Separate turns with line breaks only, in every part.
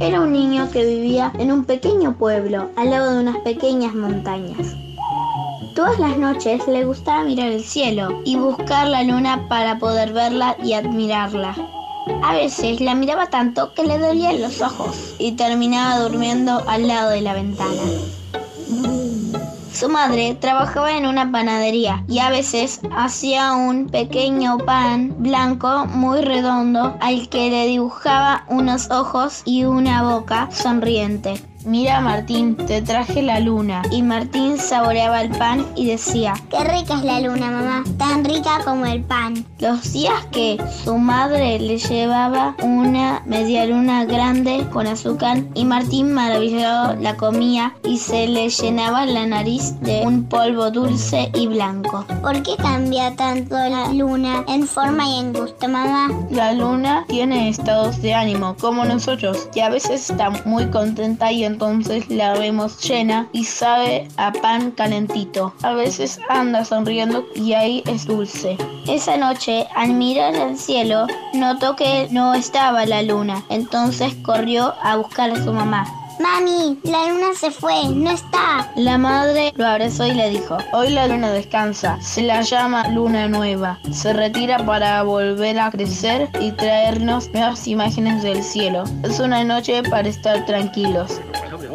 Era un niño que vivía en un pequeño pueblo al lado de unas pequeñas montañas. Todas las noches le gustaba mirar el cielo y buscar la luna para poder verla y admirarla. A veces la miraba tanto que le dolían los ojos y terminaba durmiendo al lado de la ventana. Su madre trabajaba en una panadería y a veces hacía un pequeño pan blanco muy redondo al que le dibujaba unos ojos y una boca sonriente. Mira Martín, te traje la luna. Y Martín saboreaba el pan y decía,
Qué rica es la luna, mamá. Tan rica como el pan.
Los días que su madre le llevaba una media luna grande con azúcar y Martín maravillado la comía y se le llenaba la nariz de un polvo dulce y blanco.
¿Por qué cambia tanto la luna en forma y en gusto, mamá?
La luna tiene estados de ánimo como nosotros y a veces está muy contenta y entonces la vemos llena y sabe a pan calentito. A veces anda sonriendo y ahí es dulce. Esa noche, al mirar al cielo, notó que no estaba la luna. Entonces corrió a buscar a su mamá.
Mami, la luna se fue, no está.
La madre lo abrazó y le dijo, hoy la luna descansa, se la llama luna nueva, se retira para volver a crecer y traernos nuevas imágenes del cielo. Es una noche para estar tranquilos.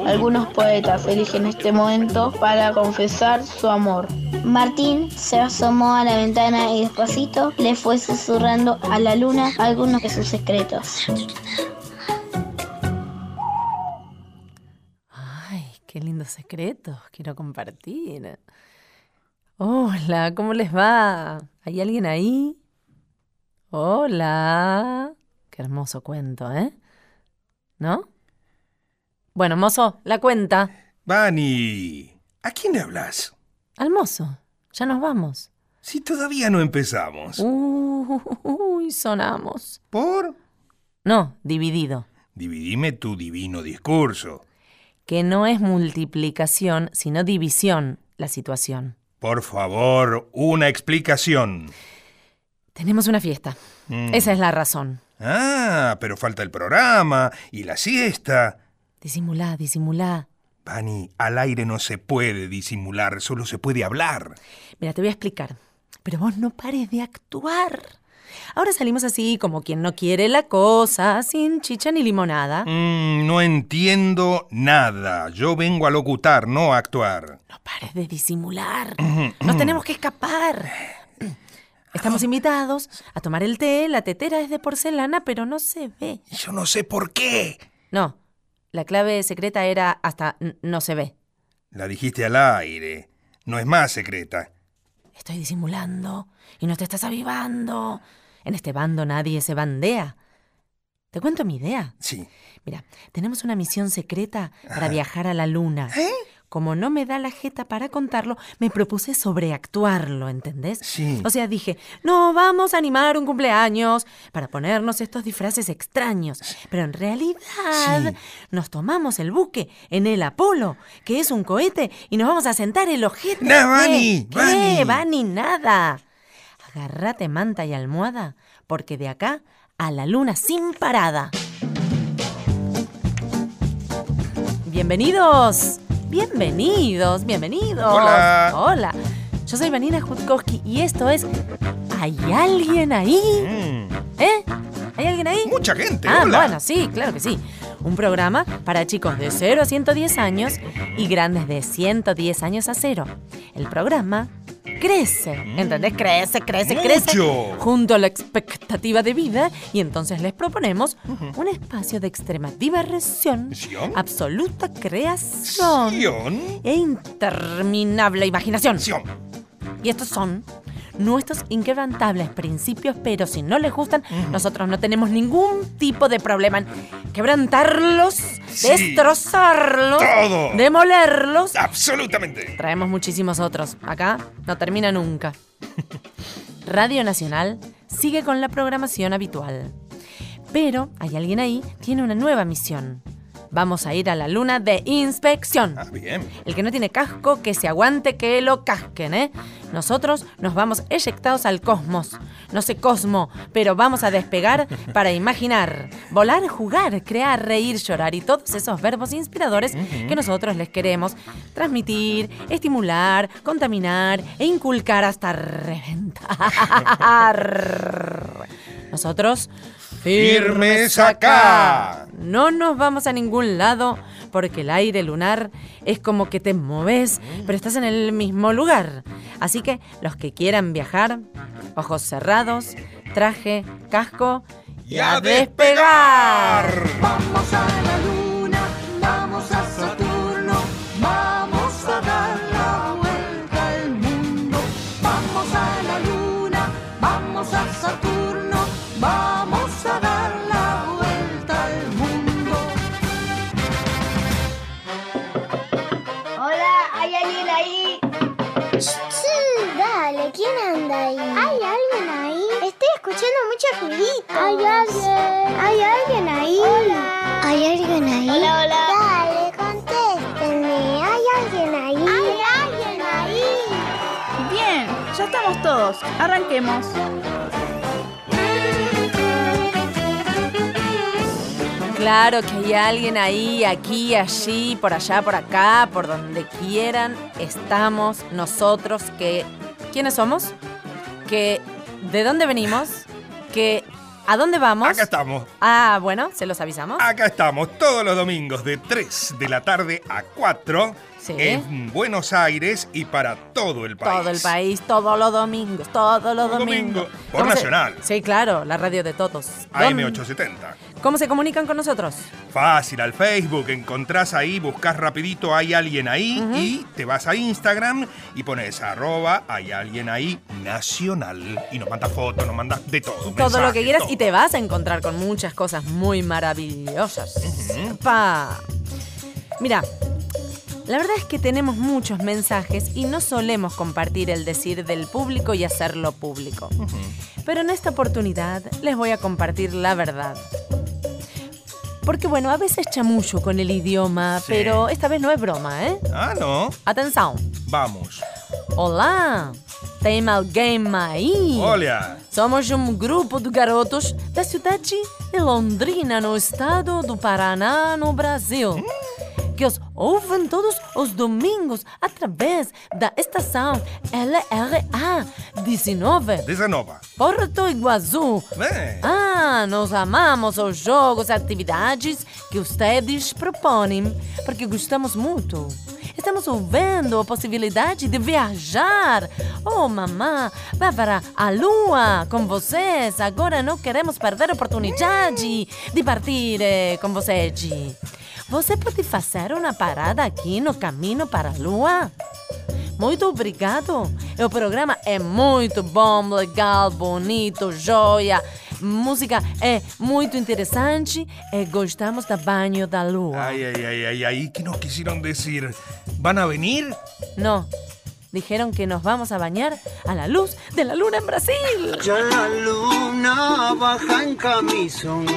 Algunos poetas eligen este momento para confesar su amor. Martín se asomó a la ventana y despacito le fue susurrando a la luna algunos de sus secretos.
Lindos secretos quiero compartir. Hola, ¿cómo les va? ¿Hay alguien ahí? Hola. Qué hermoso cuento, ¿eh? ¿No? Bueno, mozo, la cuenta.
Vani, ¿a quién le hablas?
Al mozo. Ya nos vamos.
Si todavía no empezamos.
Uy, sonamos.
¿Por?
No, dividido.
Dividime tu divino discurso.
Que no es multiplicación, sino división la situación.
Por favor, una explicación.
Tenemos una fiesta.
Mm.
Esa es la razón.
Ah, pero falta el programa y la siesta.
Disimulá, disimulá.
Vani, al aire no se puede disimular, solo se puede hablar.
Mira, te voy a explicar. Pero vos no pares de actuar. Ahora salimos así como quien no quiere la cosa, sin chicha ni limonada.
Mm, no entiendo nada. Yo vengo a locutar, no a actuar.
No pares de disimular. Nos tenemos que escapar. Estamos invitados a tomar el té. La tetera es de porcelana, pero no se ve.
Yo no sé por qué.
No, la clave secreta era hasta no se ve.
La dijiste al aire. No es más secreta.
Estoy disimulando y no te estás avivando. En este bando nadie se bandea. ¿Te cuento mi idea?
Sí.
Mira, tenemos una misión secreta para viajar a la luna.
¿Eh?
Como no me da la jeta para contarlo, me propuse sobreactuarlo, ¿entendés?
Sí.
O sea, dije, no, vamos a animar un cumpleaños para ponernos estos disfraces extraños. Pero en realidad
Sí.
nos tomamos el buque en el Apolo, que es un cohete, y nos vamos a sentar el ojete.
No, Vani,
¿Qué?
Vani.
¿Qué? Vani, nada. Agarrate manta y almohada, porque de acá a la luna sin parada. Bienvenidos, bienvenidos, bienvenidos.
Hola.
Hola. Yo soy Vanina Jutkowski y esto es ¿Hay alguien ahí?
Mm,
¿Eh? ¿Hay alguien ahí?
Mucha gente.
Ah,
hola.
bueno, sí, claro que sí. Un programa para chicos de 0 a 110 años y grandes de 110 años a 0. El programa crece, ¿entendés? Crece, crece, crece.
Mucho.
Junto a la expectativa de vida y entonces les proponemos un espacio de extrema diversión,
¿Sion?
absoluta creación
Sion.
e interminable imaginación.
Sion.
Y estos son nuestros inquebrantables principios, pero si no les gustan, nosotros no tenemos ningún tipo de problema en quebrantarlos,
Sí.
destrozarlos,
Todo.
demolerlos.
Absolutamente.
Traemos muchísimos otros. Acá no termina nunca. Radio Nacional sigue con la programación habitual. Pero hay alguien ahí, tiene una nueva misión. Vamos a ir a la luna de inspección.
Ah, bien.
El que no tiene casco, que se aguante, que lo casquen, ¿eh? Nosotros nos vamos eyectados al cosmos. No sé cosmo, pero vamos a despegar para imaginar, volar, jugar, crear, reír, llorar y todos esos verbos inspiradores que nosotros les queremos transmitir, estimular, contaminar e inculcar hasta reventar. Nosotros
Firmes acá.
no nos vamos a ningún lado porque el aire lunar es como que te moves, pero estás en el mismo lugar. Así que los que quieran viajar, ojos cerrados, traje, casco
Y a despegar.
Vamos a la luna,
¿Hay alguien? ¿Hay alguien ahí? Hola. ¿Hay alguien ahí? Hola, hola. Dale, contéstenme. ¿Hay alguien ahí? ¿Hay alguien ahí?
Bien, ya estamos todos. Arranquemos.
Claro que hay alguien ahí, aquí, allí, por allá, por acá, por donde quieran. Estamos nosotros que... ¿Quiénes somos? Que... ¿De dónde venimos? Que... ¿A dónde vamos?
Acá estamos.
Ah, bueno, se los avisamos.
Acá estamos todos los domingos de 3 de la tarde a 4
Sí.
en Buenos Aires y para todo el país.
Todo el país, todos los domingos, todos los domingos.
domingo, por
¿Cómo se-
Nacional.
Sí, claro, la radio de todos. ¿Dónde-
AM870.
¿Cómo se comunican con nosotros?
Fácil, al Facebook, encontrás ahí, buscás rapidito, hay alguien ahí y te vas a Instagram y pones arroba, hay alguien ahí nacional y nos mandas fotos, nos mandas de todo.
Todo lo que quieras
todo.
y te vas a encontrar con muchas cosas muy maravillosas. Pa. Mira, la verdad es que tenemos muchos mensajes y no solemos compartir el decir del público y hacerlo público. Pero en esta oportunidad les voy a compartir la verdad. Porque bueno, a veces chamullo con el idioma,
Sí.
pero esta vez no es broma, ¿eh?
Ah, no.
Atenção.
Vamos.
Olá! Tem alguém aí?
Olha.
Somos um grupo de garotos da cidade de Londrina, no estado do Paraná, no Brasil. Que os ouvem todos os domingos através da estação LRA 19,
Desanova.
Porto Iguaçu.
É.
Ah, nós amamos os jogos e atividades que vocês propõem, porque gostamos muito. Estamos ouvindo a possibilidade de viajar. Oh, mamã, vai para a lua com vocês. Agora não queremos perder a oportunidade de partir eh, com vocês. Você pode fazer uma parada aqui no caminho para a lua? Muito obrigado. O programa é muito bom, legal, bonito, joia. Música é muito interessante e gostamos do banho da lua.
Ay, ay, ay, ay, ay, ¿qué nos quisieron decir? ¿Van a venir?
No, dijeron que nos vamos a bañar a la luz de la luna en Brasil.
Ya la luna baja en camisón,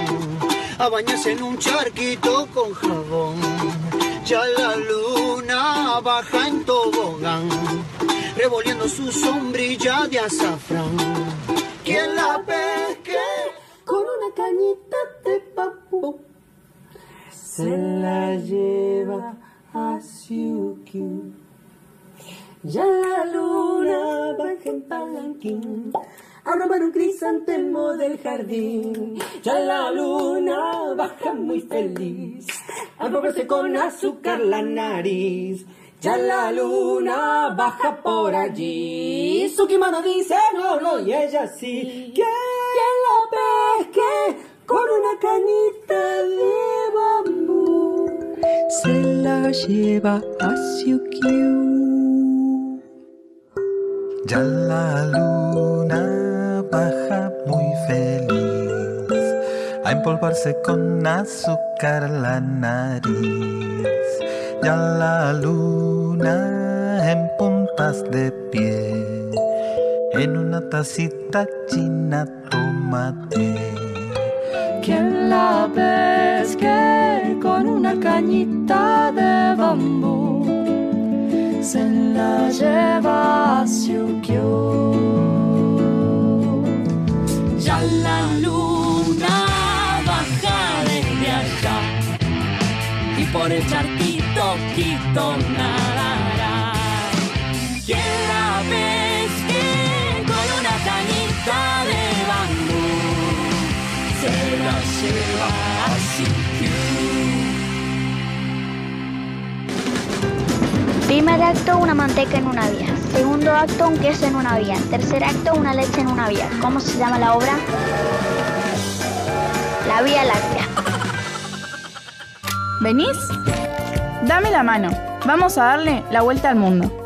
a bañarse en un charquito con jabón. Ya la luna baja en tobogán, revolviendo su sombrilla de azafrán. Quien la una cañita de papu, se la lleva a Siukiu. Ya la luna baja en palanquín a robar un crisantemo del jardín. Ya la luna baja muy feliz a probarse con azúcar la nariz. Ya la luna baja por allí. Su kimono dice no, no, y ella sí. ¿Quién la pesque con una cañita de bambú? Se la lleva a Siukiu.
Ya la luna baja muy feliz a empolvarse con azúcar la nariz. Ya la luna en puntas de pie en una tacita china tomate.
Quien la pesque con una cañita
de bambú se la lleva a Siukiu. Ya la luna baja desde allá y por el charquito quito nadará.
Primer acto, una manteca en una vía. Segundo acto, un queso en una vía. Tercer acto, una leche en una vía. ¿Cómo se llama la obra? La Vía Láctea.
¿Venís? Dame la mano. Vamos a darle la vuelta al mundo.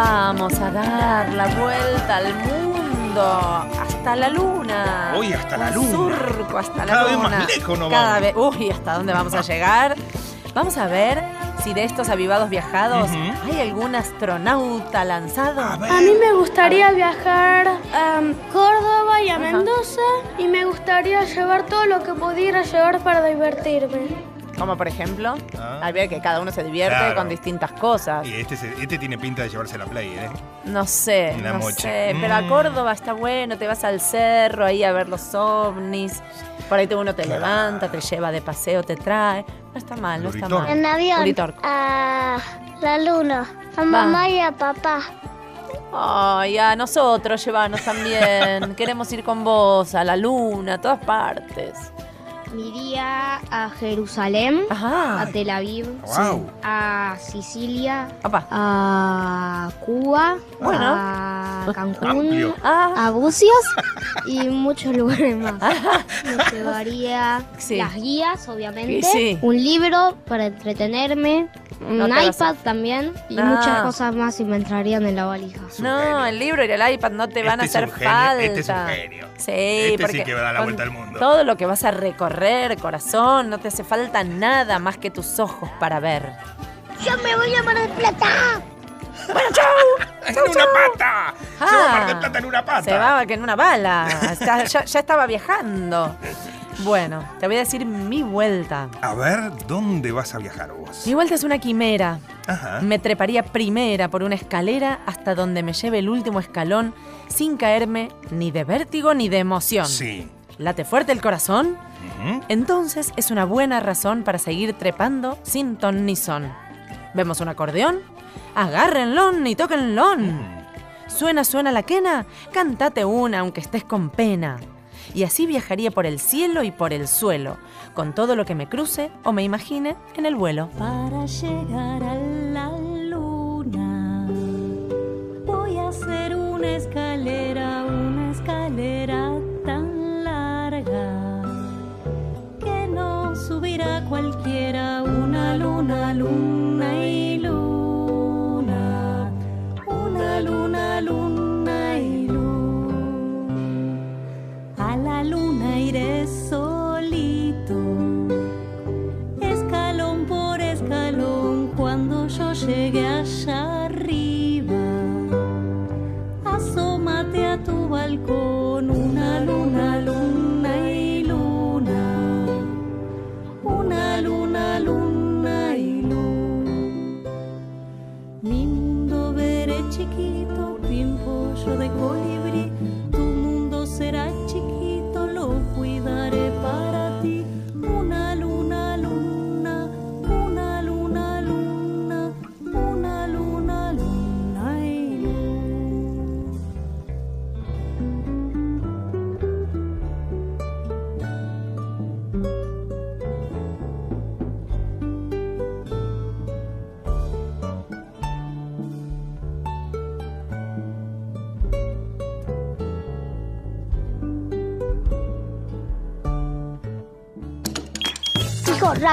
Vamos a dar la vuelta al mundo. Hasta la luna.
Uy, hasta la
Un
luna.
surco hasta la
Cada vez
luna.
más lejos nos
Cada vez. Uy, ¿hasta dónde vamos a llegar? Vamos a ver si de estos avivados viajados hay algún astronauta lanzado.
A ver.
A mí me gustaría viajar a Córdoba y a Mendoza y me gustaría llevar todo lo que pudiera llevar para divertirme.
Como por ejemplo,
Ah.
hay ver que cada uno se divierte
Claro.
con distintas cosas.
Y este, se- este tiene pinta de llevarse la play, ¿eh?
No sé,
Una
no
mocha.
sé. Pero a
Mm.
Córdoba está bueno, te vas al cerro ahí a ver los ovnis. Por ahí uno te
Claro.
levanta, te lleva de paseo, te trae. No está mal, no está mal.
En avión. A la luna. A mamá y a papá.
Ay, a nosotros llévanos también. Queremos ir con vos a la luna, a todas partes.
Iría a Jerusalén,
Ajá.
a Tel Aviv,
Wow.
a Sicilia, a Cuba,
Bueno.
a Cancún,
Amplio.
Ah,
a Bucios y muchos lugares más. Me llevaría
Sí.
las guías, obviamente,
sí.
un libro para entretenerme,
No vas
iPad también y
No.
muchas cosas más y me entrarían en la valija.
Un
no,
genio.
el libro y el iPad no te van a
Este es
hacer
un genio,
falta.
este es un genio.
Sí,
Este sí
porque
que va a dar la
con
vuelta al mundo.
Todo lo que vas a recorrer, corazón, no te hace falta nada más que tus ojos para ver.
Yo me voy a Mar del Plata.
¡En una pata! Se va a Mar del Plata en una pata.
Ah, Se va que en una bala. Ya, ya estaba viajando. Bueno, te voy a decir mi vuelta.
A ver, ¿dónde vas a viajar vos?
Mi vuelta es una quimera.
Ajá.
Me treparía primera por una escalera hasta donde me lleve el último escalón sin caerme ni de vértigo ni de emoción.
Sí.
¿Late fuerte el corazón?
Ujú.
Entonces es una buena razón para seguir trepando sin ton ni son. ¿Vemos un acordeón? Agárrenlo y tóquenlo. ¿Suena, suena la quena? Cántate una aunque estés con pena. Y así viajaría por el cielo y por el suelo, con todo lo que me cruce o me imagine en el vuelo.
Para llegar a la luna voy a hacer una escalera, una escalera tan larga que no subirá cualquiera. Una luna, luna y una luna, luna y luna. A la luna iré solito escalón por escalón cuando yo llegue allá arriba. Asómate a tu balcón,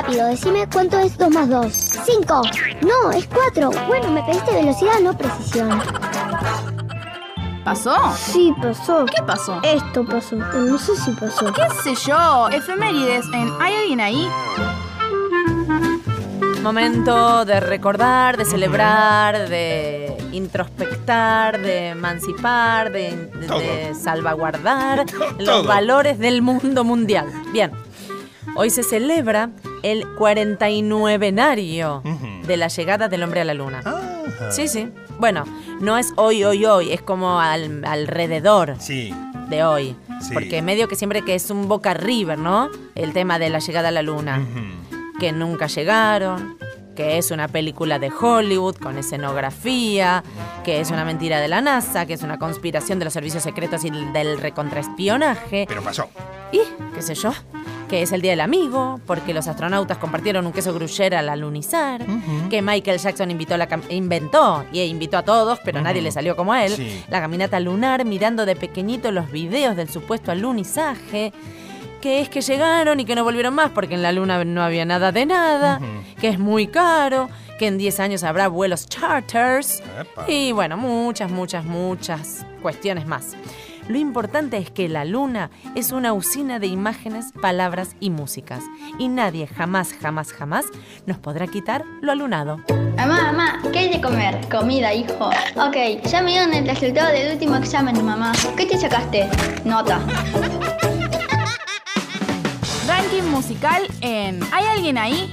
rápido, decime cuánto es 2 más 2. 5. No, es 4. Bueno, me pediste velocidad, no precisión.
¿Pasó?
Sí, pasó.
¿Qué pasó?
Esto pasó. No sé si pasó.
¿Qué sé yo? Efemérides en ¿Hay alguien ahí?
Momento de recordar, de celebrar, de introspectar, de emancipar, de, de-
Todo.
de salvaguardar los valores del mundo mundial. Bien, hoy se celebra el 49enario
Ujú.
de la llegada del hombre a la luna.
Ajá.
Sí, sí. Bueno, no es hoy, hoy, hoy, es como al- alrededor
Sí.
de hoy.
Sí.
Porque medio que siempre que es un Boca River, ¿no? El tema de la llegada a la luna. Que nunca llegaron, que es una película de Hollywood con escenografía, que es una mentira de la NASA, que es una conspiración de los servicios secretos y del recontraespionaje.
Pero pasó.
Y, qué sé yo, que es el Día del Amigo, porque los astronautas compartieron un queso gruyere al alunizar, que Michael Jackson invitó la inventó y invitó a todos, pero nadie le salió como a él,
Sí.
la caminata lunar mirando de pequeñito los videos del supuesto alunizaje, que es que llegaron y que no volvieron más porque en la luna no había nada de nada, que es muy caro, que en 10 años habrá vuelos charters
Epa.
y bueno, muchas, muchas, muchas cuestiones más. Lo importante es que la luna es una usina de imágenes, palabras y músicas. Y nadie jamás, jamás, jamás nos podrá quitar lo alunado.
Mamá, mamá, ¿qué hay de comer? Comida, hijo. Ok, ya me dieron el resultado del último examen, mamá. ¿Qué te sacaste? Nota.
Ranking musical en ¿Hay alguien ahí?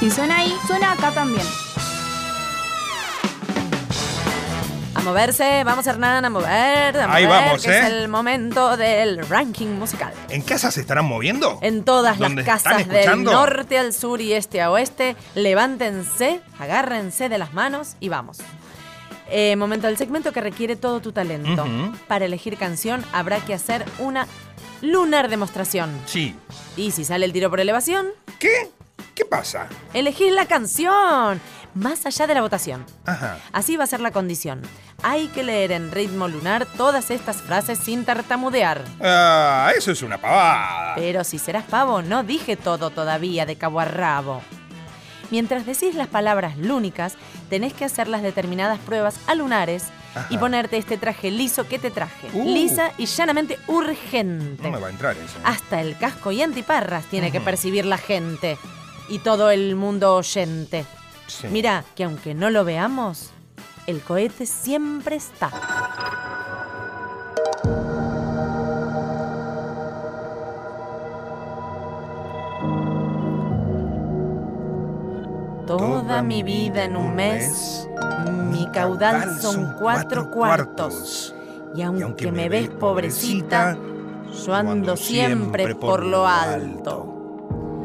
Si suena ahí, suena acá también.
Moverse, vamos Hernán, a mover, a
Ahí
mover,
vamos,
que es
¿eh?
el momento del ranking musical.
¿En casa se estarán moviendo?
En todas las
¿Dónde
casas del norte al sur y este a oeste, levántense, agárrense de las manos y vamos. Eh, momento del segmento que requiere todo tu talento. Para elegir canción habrá que hacer una lunar demostración.
Sí.
Y si sale el tiro por elevación,
¿Qué? ¿Qué pasa?
elegir la canción. Más allá de la votación.
Ajá.
Así va a ser la condición. Hay que leer en ritmo lunar todas estas frases sin tartamudear.
Ah, eso es una pavada.
Pero si serás pavo, no dije todo todavía de cabo a rabo. Mientras decís las palabras lúnicas, tenés que hacer las determinadas pruebas alunares y
Ajá.
ponerte este traje liso que te traje.
Uh.
Lisa y llanamente urgente.
No me va a entrar eso.
Hasta el casco y antiparras tiene que percibir la gente y todo el mundo oyente.
Sí.
Mira que aunque no lo veamos, el cohete siempre está. Toda mi vida en un mes, mi caudal son cuatro cuartos. Y aunque me ves pobrecita, yo ando siempre por lo alto.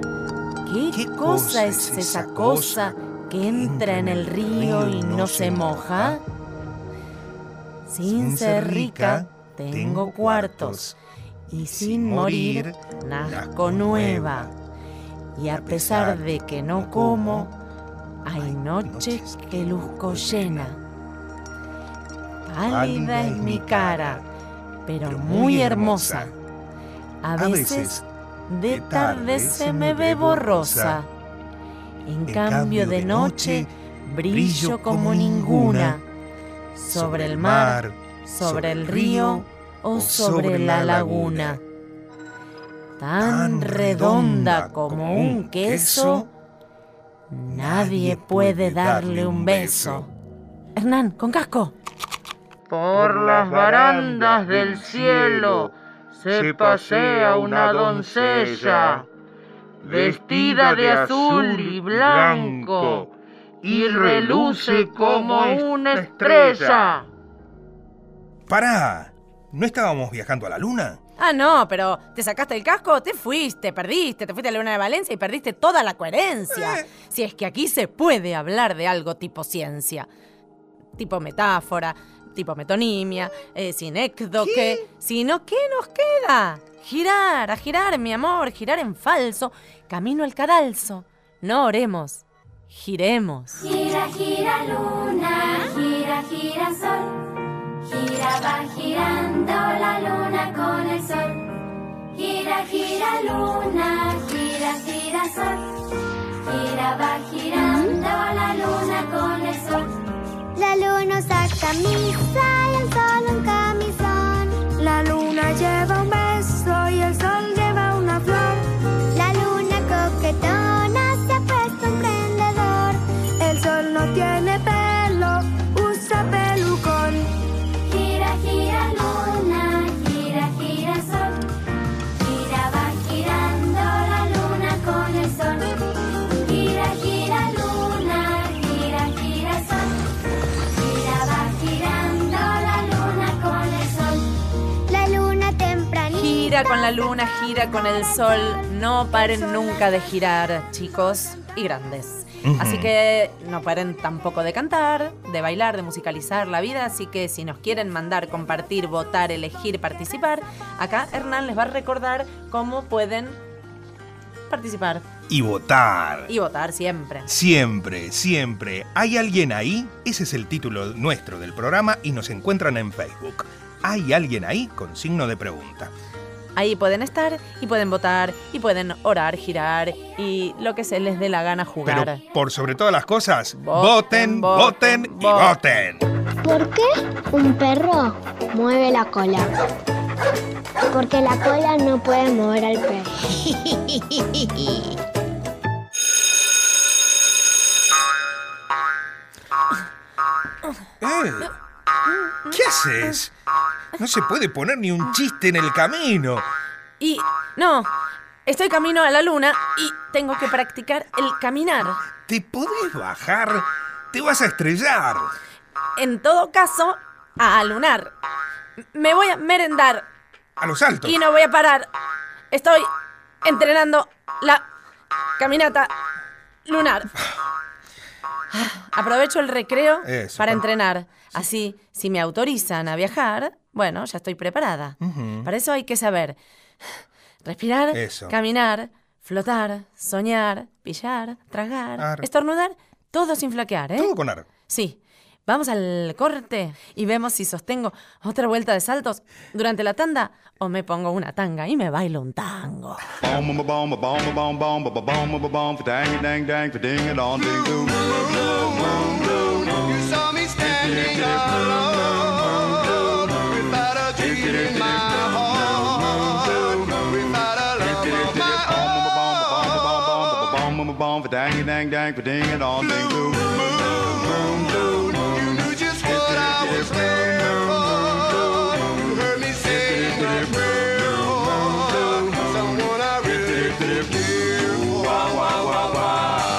¿Qué cosa es esa cosa que entra en el río y no se moja? Sin ser rica, tengo cuartos. Y sin morir, nazco nueva. Y a pesar de que no como, hay noches que luzco llena. Pálida es mi cara, pero muy hermosa. A veces de tarde se me ve borrosa. En cambio de noche brillo como ninguna. Sobre el mar, sobre el río o sobre la laguna. Tan redonda como un queso, nadie puede darle un beso. Hernán, con casco. Por las barandas del cielo se pasea una doncella, vestida de azul y blanco, y reluce como una estrella.
Pará. ¿No estábamos viajando a la luna?
Ah, no, pero te sacaste el casco, te fuiste, perdiste, te fuiste a la Luna de Valencia y perdiste toda la coherencia. Si es que aquí se puede hablar de algo tipo ciencia, tipo metáfora, tipo metonimia, eh, sinécdoque. Sino, ¿qué nos queda? Girar, a girar, mi amor, girar en falso, camino al cadalso. No oremos, giremos.
Gira, gira luna, gira, gira sol. Gira, va girando la luna con el sol. Gira, gira luna, gira, gira sol. Gira, va girando la luna con el sol.
La luna usa camisa y el sol un camisón.
La luna lleva un
gira con la luna, gira con el sol. No paren nunca de girar, chicos y grandes. Así que no paren tampoco de cantar, de bailar, de musicalizar la vida. Así que si nos quieren mandar, compartir, votar, elegir, participar, acá Hernán les va a recordar cómo pueden participar
Y votar.
y votar siempre.
Siempre, siempre. ¿Hay alguien ahí? Ese es el título nuestro del programa y nos encuentran en Facebook. ¿Hay alguien ahí? Con signo de pregunta.
Ahí pueden estar y pueden votar y pueden orar, girar y lo que se les dé la gana jugar.
Pero por sobre todas las cosas,
Voten,
voten, voten,
voten,
y voten.
¿Por qué un perro mueve la cola? Porque la cola no puede mover al perro.
Eh, ¿Qué haces? No se puede poner ni un chiste en el camino.
Y no, estoy camino a la luna y tengo que practicar el caminar.
¿Te podés bajar? Te vas a estrellar.
En todo caso, a lunar. Me voy a merendar
A los altos.
y no voy a parar. Estoy entrenando la caminata lunar. Aprovecho el recreo
Eso,
para
pa-
entrenar. Así, si me autorizan a viajar, bueno, ya estoy preparada. Para eso hay que saber respirar,
Eso.
caminar, flotar, soñar, pillar, tragar,
Ar.
estornudar, todo sin flaquear, ¿eh?
Todo con ar.
Sí. Vamos al corte y vemos si sostengo otra vuelta de saltos durante la tanda o me pongo una tanga y me bailo un tango.
bomb for dang dang dang for ding it all ding boom boom boom boom.
you knew just what I was there for you heard me saying my prayer someone I really care for
wow wow wow wow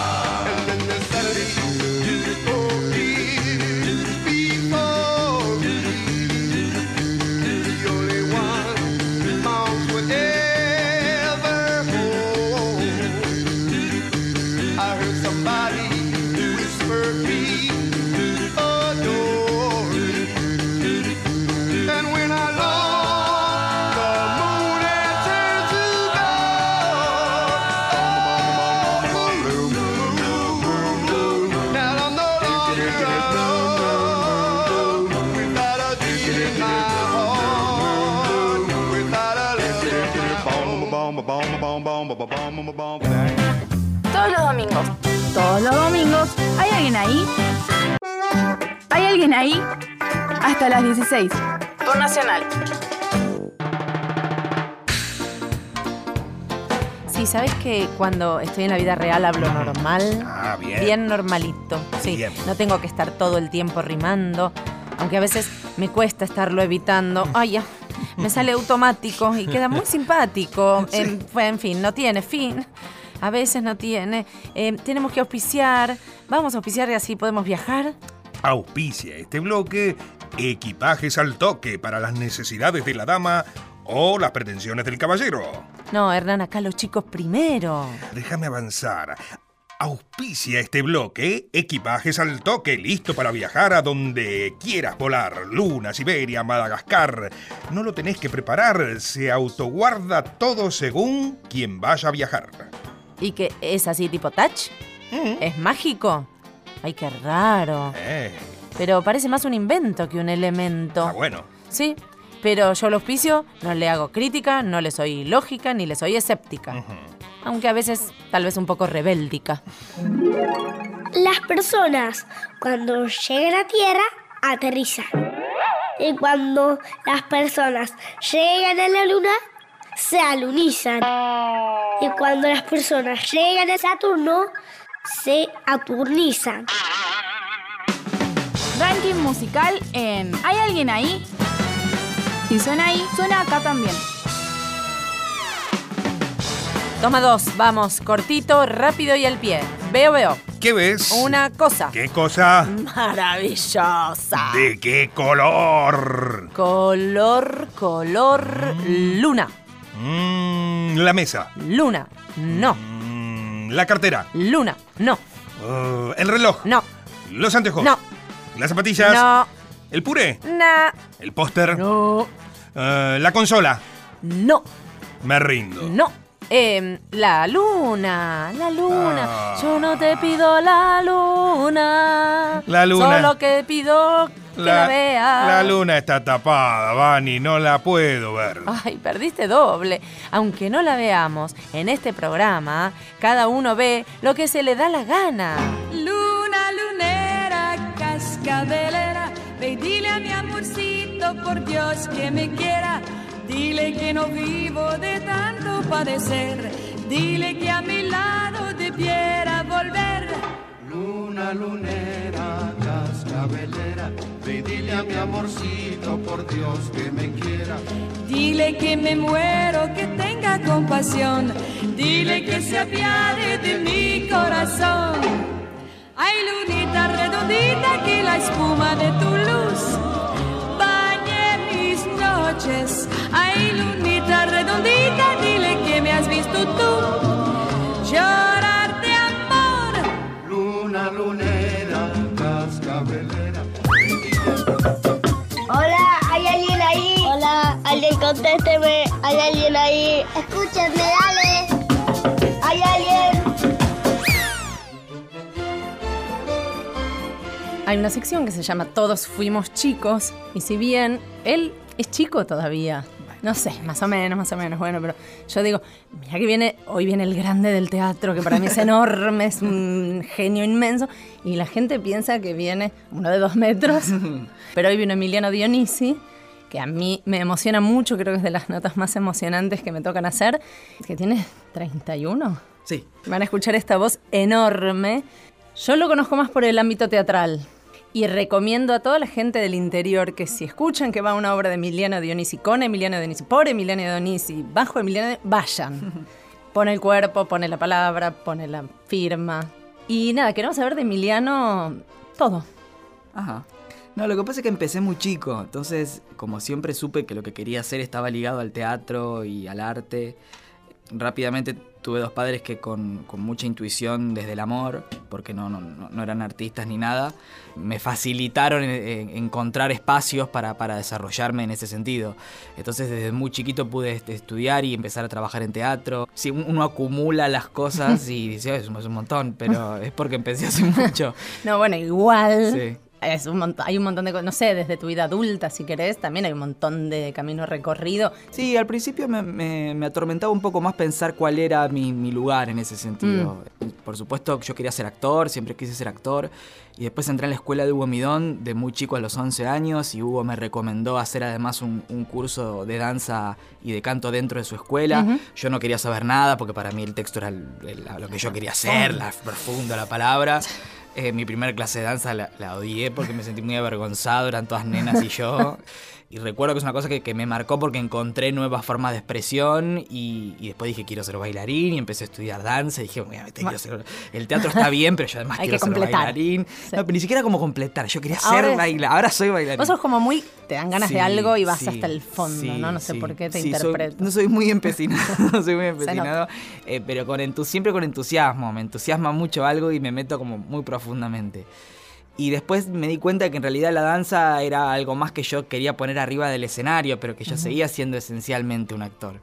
Todos los domingos. Todos los domingos. ¿Hay alguien ahí? ¿Hay alguien ahí? Hasta las 16. Por Nacional.
Sí, ¿sabes que cuando estoy en la vida real hablo normal?
Ah, bien.
Bien normalito. Sí,
Bien.
no tengo que estar todo el tiempo rimando, aunque a veces me cuesta estarlo evitando. Ay, ya, me sale automático y queda muy simpático. En, fue- en fin, no tiene fin. A veces no tiene. Eh, tenemos que auspiciar. Vamos a auspiciar y así podemos viajar.
Auspicia este bloque equipajes al toque para las necesidades de la dama o las pretensiones del caballero.
No, Hernán, acá los chicos primero.
Déjame avanzar. Auspicia este bloque equipajes al toque, listo para viajar a donde quieras volar. Luna, Siberia, Madagascar. No lo tenés que preparar, se autoguarda todo según quien vaya a viajar.
¿Y que es así tipo touch? ¿Es mágico? Ay, qué raro.
Eh,
Pero parece más un invento que un elemento.
ah, bueno.
Sí, pero yo lo auspicio, no le hago crítica, no le soy lógica ni le soy escéptica. Aunque a veces tal vez un poco rebéldica.
Las personas cuando llegan a tierra aterrizan. Y cuando las personas llegan a la luna, se alunizan. Y cuando las personas llegan a Saturno, se aturnizan.
Ranking musical en ¿Hay alguien ahí? Si suena ahí, suena acá también.
Toma dos, vamos, cortito, rápido y al pie. Veo, veo.
¿Qué ves?
Una cosa
¿Qué cosa?
maravillosa.
¿De qué color?
Color, color, luna.
Mm, la mesa.
Luna, no.
Mm, la cartera.
Luna, no.
Uh, el reloj.
No.
Los anteojos.
No.
Las zapatillas.
No.
El puré.
Na.
El póster.
No.
Uh, la consola.
No.
Me rindo.
No. Em, la luna, la luna.
Ah.
Yo no te pido la luna.
La luna.
Solo que pido que la, veas.
la luna está tapada, Vani, no la puedo ver.
Ay, perdiste doble. Aunque no la veamos, en este programa, cada uno ve lo que se le da la gana.
Luna lunera, cascabelera, ve y dile a mi amorcito, por Dios que me quiera. Dile que no vivo de tanto padecer. Dile que a mi lado debiera volver.
Luna lunera, cascabelera, ve y dile a mi amorcito, por Dios que me quiera.
Dile que me muero, que tenga compasión. Dile que se apiade de mi corazón. Ay, lunita redondita, que la espuma de tu luz bañe mis noches. Ay, lunita redondita, dile que me has visto tú llorar de amor.
Luna lunera, cascabelera.
Hola, ¿hay alguien ahí? Hola, alguien contésteme. ¿Hay alguien ahí? Escúchenme, dale. Hay
una sección que se llama Todos fuimos chicos. Y si bien él es chico todavía. No sé, más o menos, más o menos. Bueno, pero yo digo, mira que viene, hoy viene el grande del teatro, que para mí es enorme, es un genio inmenso. Y la gente piensa que viene uno de dos metros. Pero hoy vino Emiliano Dionisi, que a mí me emociona mucho, creo que es de las notas más emocionantes que me tocan hacer, que tiene 31.
Sí.
Van a escuchar esta voz enorme. Yo lo conozco más por el ámbito teatral. Y recomiendo a toda la gente del interior que si escuchan que va una obra de Emiliano Dionisi con Emiliano Dionisi, por Emiliano Dionisi, bajo Emiliano, vayan. Pone el cuerpo, pone la palabra, pone la firma. Y nada, queremos saber de Emiliano todo.
Ajá. No, lo que pasa es que empecé muy chico, entonces como siempre supe que lo que quería hacer estaba ligado al teatro y al arte, rápidamente tuve dos padres que con, con mucha intuición desde el amor, porque no, no, no eran artistas ni nada, me facilitaron en- en- encontrar espacios para, para desarrollarme en ese sentido. Entonces desde muy chiquito pude estudiar y empezar a trabajar en teatro. Si uno acumula las cosas y dice, "Ay, es un es un montón, pero es porque empecé hace mucho.
No, bueno, igual.
Sí.
Es un hay un montón de cosas, no sé, desde tu vida adulta, si querés, también hay un montón de camino recorrido.
Sí, al principio me, me- me atormentaba un poco más pensar cuál era mi, mi lugar en ese sentido. Por supuesto, yo quería ser actor, siempre quise ser actor. Y después entré en la escuela de Hugo Midón de muy chico a los 11 años y Hugo me recomendó hacer además un, un curso de danza y de canto dentro de su escuela.
Ujú.
Yo no quería saber nada porque para mí el texto era el- el- lo que yo quería hacer, la profundo la palabra. Eh, mi primera clase de danza la, la odié porque me sentí muy avergonzado, eran todas nenas y yo. Y recuerdo que es una cosa que, que me marcó porque encontré nuevas formas de expresión y, y después dije quiero ser bailarín y empecé a estudiar danza y dije obviamente quiero ser... El teatro está bien, pero yo además
Hay
quiero
que
ser bailarín. No, pero ni siquiera como completar, yo quería
Ahora
ser bailarín. Ahora soy bailarín.
Vos sos como muy, te dan ganas de
Sí,
algo y vas
sí,
hasta el fondo,
sí,
¿no? No sé
sí.
por qué te
Sí, soy-
interpreto.
no soy muy empecinado, soy muy empecinado, eh, pero con siempre con entusiasmo. Me entusiasma mucho algo y me meto como muy profundamente. Y después me di cuenta que en realidad la danza era algo más que yo quería poner arriba del escenario, pero que yo seguía siendo esencialmente un actor.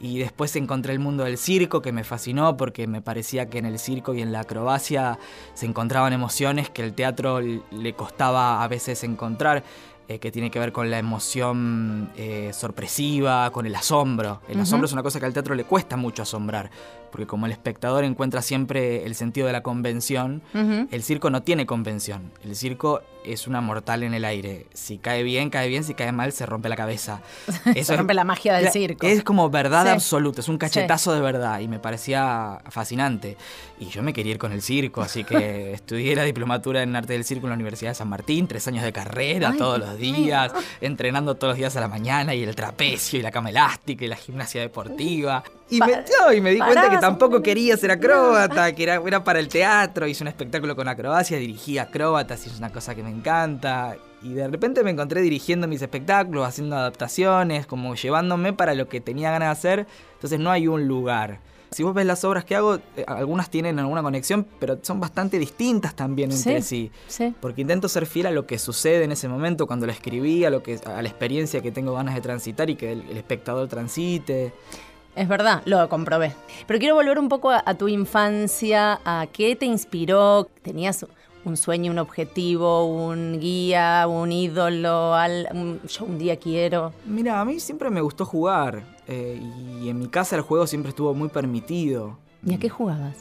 Y después encontré el mundo del circo que me fascinó porque me parecía que en el circo y en la acrobacia se encontraban emociones que el teatro le costaba a veces encontrar, eh, que tiene que ver con la emoción eh, sorpresiva, con el asombro. El asombro es una cosa que al teatro le cuesta mucho asombrar, porque como el espectador encuentra siempre el sentido de la convención, el circo no tiene convención. El circo es una mortal en el aire. Si cae bien, cae bien. Si cae mal, se rompe la cabeza.
Se rompe la magia del circo.
Es como verdad
Sí.
absoluta. Es un cachetazo de verdad. Y me parecía fascinante. Y yo me quería ir con el circo. Así que estudié la diplomatura en arte del circo en la Universidad de San Martín. Tres años de carrera
Ay,
todos los días, entrenando todos los días a la mañana y el trapecio y la cama elástica y la gimnasia deportiva. Y me, no, y me di cuenta que tampoco quería ser acróbata, que era, era para el teatro, hice un espectáculo con acrobacia, dirigí acróbatas y es una cosa que me encanta. Y de repente me encontré dirigiendo mis espectáculos, haciendo adaptaciones, como llevándome para lo que tenía ganas de hacer. Entonces no hay un lugar. Si vos ves las obras que hago, eh, algunas tienen alguna conexión, pero son bastante distintas también entre sí.
Sí.
Porque intento ser fiel a lo que sucede en ese momento, cuando lo escribí, a, lo que, a la experiencia que tengo ganas de transitar y que el, el espectador transite.
Es verdad, lo comprobé. Pero quiero volver un poco a, a tu infancia, a qué te inspiró. ¿Tenías un sueño, un objetivo, un guía, un ídolo? al- un- yo un día quiero.
Mira, a mí siempre me gustó jugar eh, y en mi casa el juego siempre estuvo muy permitido.
¿Y a qué jugabas?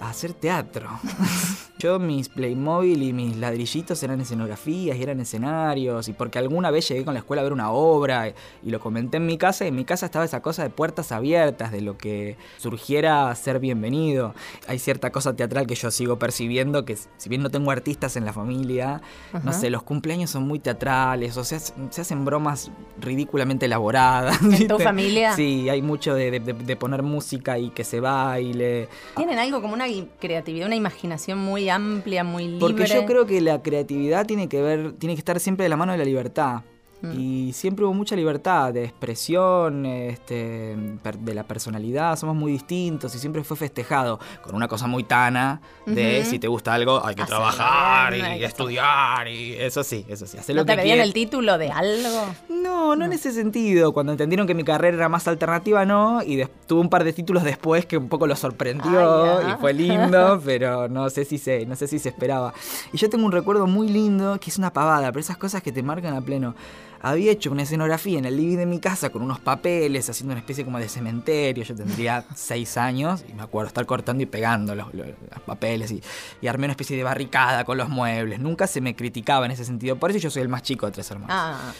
A hacer teatro. Yo mis Playmobil y mis ladrillitos eran escenografías y eran escenarios y porque alguna vez llegué con la escuela a ver una obra y lo comenté en mi casa y en mi casa estaba esa cosa de puertas abiertas, de lo que surgiera ser bienvenido. Hay cierta cosa teatral que yo sigo percibiendo que si bien no tengo artistas en la familia, no sé, los cumpleaños son muy teatrales, o sea, se hacen bromas ridículamente elaboradas.
¿En tu familia?
Sí, hay mucho de, de- de- de poner música y que se baile.
Tienen algo como una creatividad, una imaginación muy amplia, muy libre.
Porque yo creo que la creatividad tiene que ver, tiene que estar siempre de la mano de la libertad.
Mm.
Y siempre hubo mucha libertad de expresión, este, de la personalidad, somos muy distintos y siempre fue festejado con una cosa muy tana de si te gusta algo hay que trabajar
bien,
y estudiar y eso sí, eso sí, hacer
¿No
lo
te
que
pedían el título de algo?
No, no en ese sentido. Cuando entendieron que mi carrera era más alternativa, no. Y tuve un par de títulos después que un poco lo sorprendió
Ay,
y fue lindo, pero no sé si se, no sé si se esperaba. Y yo tengo un recuerdo muy lindo que es una pavada, pero esas cosas que te marcan a pleno. Había hecho una escenografía en el living de mi casa con unos papeles, haciendo una especie como de cementerio. Yo tendría seis años y me acuerdo estar cortando y pegando los, los- los papeles y, y armé una especie de barricada con los muebles. Nunca se me criticaba en ese sentido. Por eso yo soy el más chico de tres hermanos.
Ah,